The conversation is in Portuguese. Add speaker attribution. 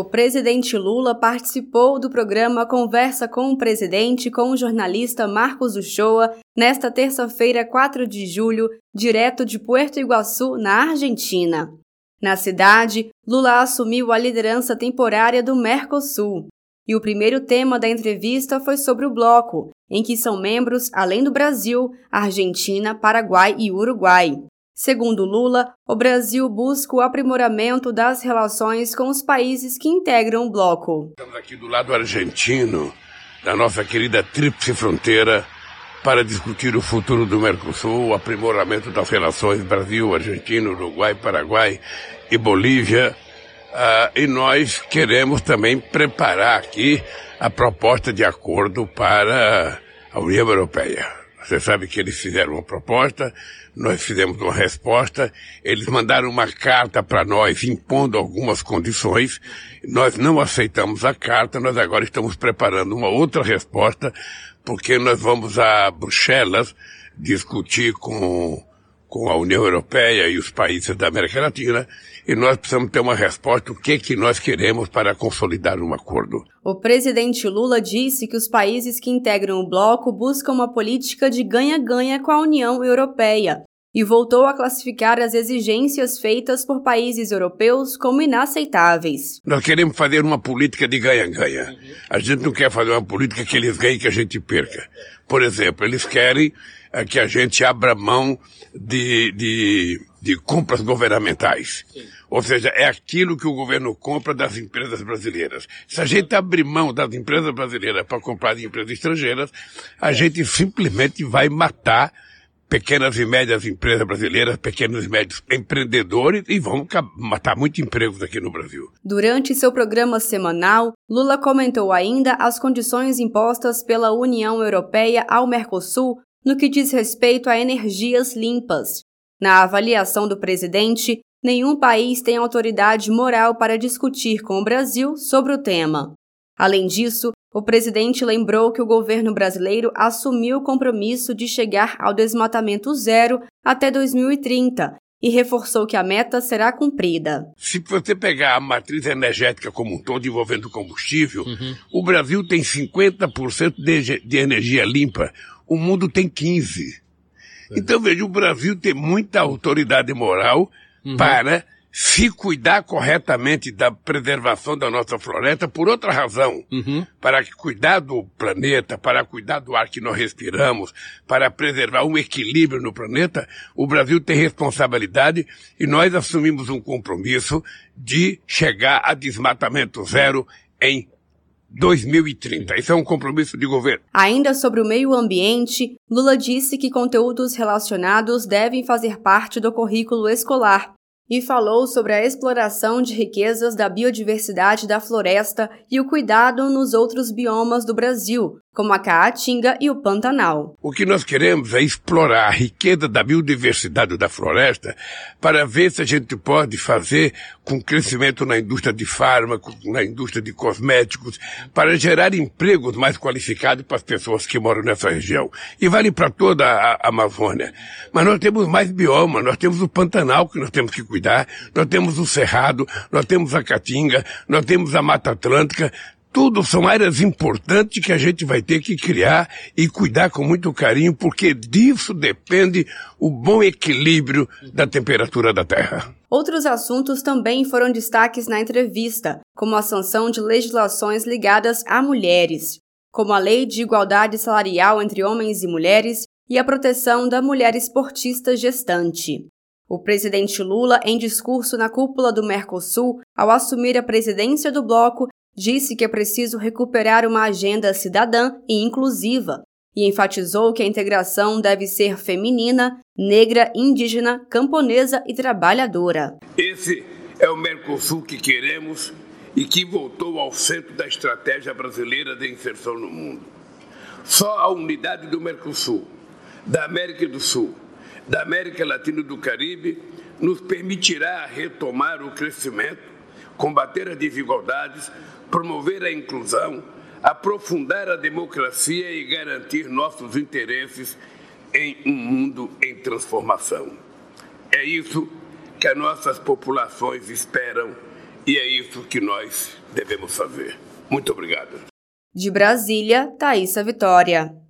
Speaker 1: O presidente Lula participou do programa Conversa com o Presidente com o jornalista Marcos Uchoa nesta terça-feira, 4 de julho, direto de Puerto Iguaçu, na Argentina. Na cidade, Lula assumiu a liderança temporária do Mercosul. E o primeiro tema da entrevista foi sobre o bloco, em que são membros, além do Brasil, Argentina, Paraguai e Uruguai. Segundo Lula, o Brasil busca o aprimoramento das relações com os países que integram o bloco.
Speaker 2: Estamos aqui do lado argentino, da nossa querida tríplice fronteira, para discutir o futuro do Mercosul, o aprimoramento das relações Brasil, Argentina, Uruguai, Paraguai e Bolívia. Uh, e nós queremos também preparar aqui a proposta de acordo para a União Europeia. Você sabe que eles fizeram uma proposta, nós fizemos uma resposta, eles mandaram uma carta para nós impondo algumas condições, nós não aceitamos a carta, nós agora estamos preparando uma outra resposta, porque nós vamos a Bruxelas discutir com com a União Europeia e os países da América Latina, e nós precisamos ter uma resposta o que que nós queremos para consolidar um acordo.
Speaker 1: O presidente Lula disse que os países que integram o bloco buscam uma política de ganha-ganha com a União Europeia e voltou a classificar as exigências feitas por países europeus como inaceitáveis.
Speaker 2: Nós queremos fazer uma política de ganha-ganha. A gente não quer fazer uma política que eles ganhem e que a gente perca. Por exemplo, eles querem é que a gente abra mão de, de, de compras governamentais. Ou seja, é aquilo que o governo compra das empresas brasileiras. Se a gente abrir mão das empresas brasileiras para comprar de empresas estrangeiras, a gente simplesmente vai matar pequenas e médias empresas brasileiras, pequenos e médios empreendedores e vão matar muitos empregos aqui no Brasil.
Speaker 1: Durante seu programa semanal, Lula comentou ainda as condições impostas pela União Europeia ao Mercosul no que diz respeito a energias limpas. Na avaliação do presidente, nenhum país tem autoridade moral para discutir com o Brasil sobre o tema. Além disso, o presidente lembrou que o governo brasileiro assumiu o compromisso de chegar ao desmatamento zero até 2030 e reforçou que a meta será cumprida.
Speaker 2: Se você pegar a matriz energética como um todo envolvendo combustível, uhum. o Brasil tem 50% de, de energia limpa, o mundo tem 15. Então, veja, o Brasil tem muita autoridade moral uhum. para se cuidar corretamente da preservação da nossa floresta por outra razão. Uhum. Para cuidar do planeta, para cuidar do ar que nós respiramos, para preservar um equilíbrio no planeta, o Brasil tem responsabilidade e nós assumimos um compromisso de chegar a desmatamento zero em 2030. Isso é um compromisso de governo.
Speaker 1: Ainda sobre o meio ambiente, Lula disse que conteúdos relacionados devem fazer parte do currículo escolar e falou sobre a exploração de riquezas da biodiversidade da floresta e o cuidado nos outros biomas do Brasil, como a Caatinga e o Pantanal.
Speaker 2: O que nós queremos é explorar a riqueza da biodiversidade da floresta para ver se a gente pode fazer com crescimento na indústria de fármacos, na indústria de cosméticos, para gerar empregos mais qualificados para as pessoas que moram nessa região. E vale para toda a Amazônia. Mas nós temos mais bioma, nós temos o Pantanal que nós temos que cuidar, nós temos o Cerrado, nós temos a Caatinga, nós temos a Mata Atlântica, tudo são áreas importantes que a gente vai ter que criar e cuidar com muito carinho, porque disso depende o bom equilíbrio da temperatura da Terra.
Speaker 1: Outros assuntos também foram destaques na entrevista, como a sanção de legislações ligadas a mulheres, como a Lei de Igualdade Salarial entre Homens e Mulheres e a proteção da mulher esportista gestante. O presidente Lula, em discurso na cúpula do Mercosul, ao assumir a presidência do bloco, disse que é preciso recuperar uma agenda cidadã e inclusiva e enfatizou que a integração deve ser feminina, negra, indígena, camponesa e trabalhadora.
Speaker 2: Esse é o Mercosul que queremos e que voltou ao centro da estratégia brasileira de inserção no mundo. Só a unidade do Mercosul, da América do Sul, da América Latina e do Caribe nos permitirá retomar o crescimento, combater as desigualdades, promover a inclusão, aprofundar a democracia e garantir nossos interesses em um mundo em transformação. É isso que as nossas populações esperam E é isso que nós devemos fazer. Muito obrigado.
Speaker 1: De Brasília, Thaisa Vitória.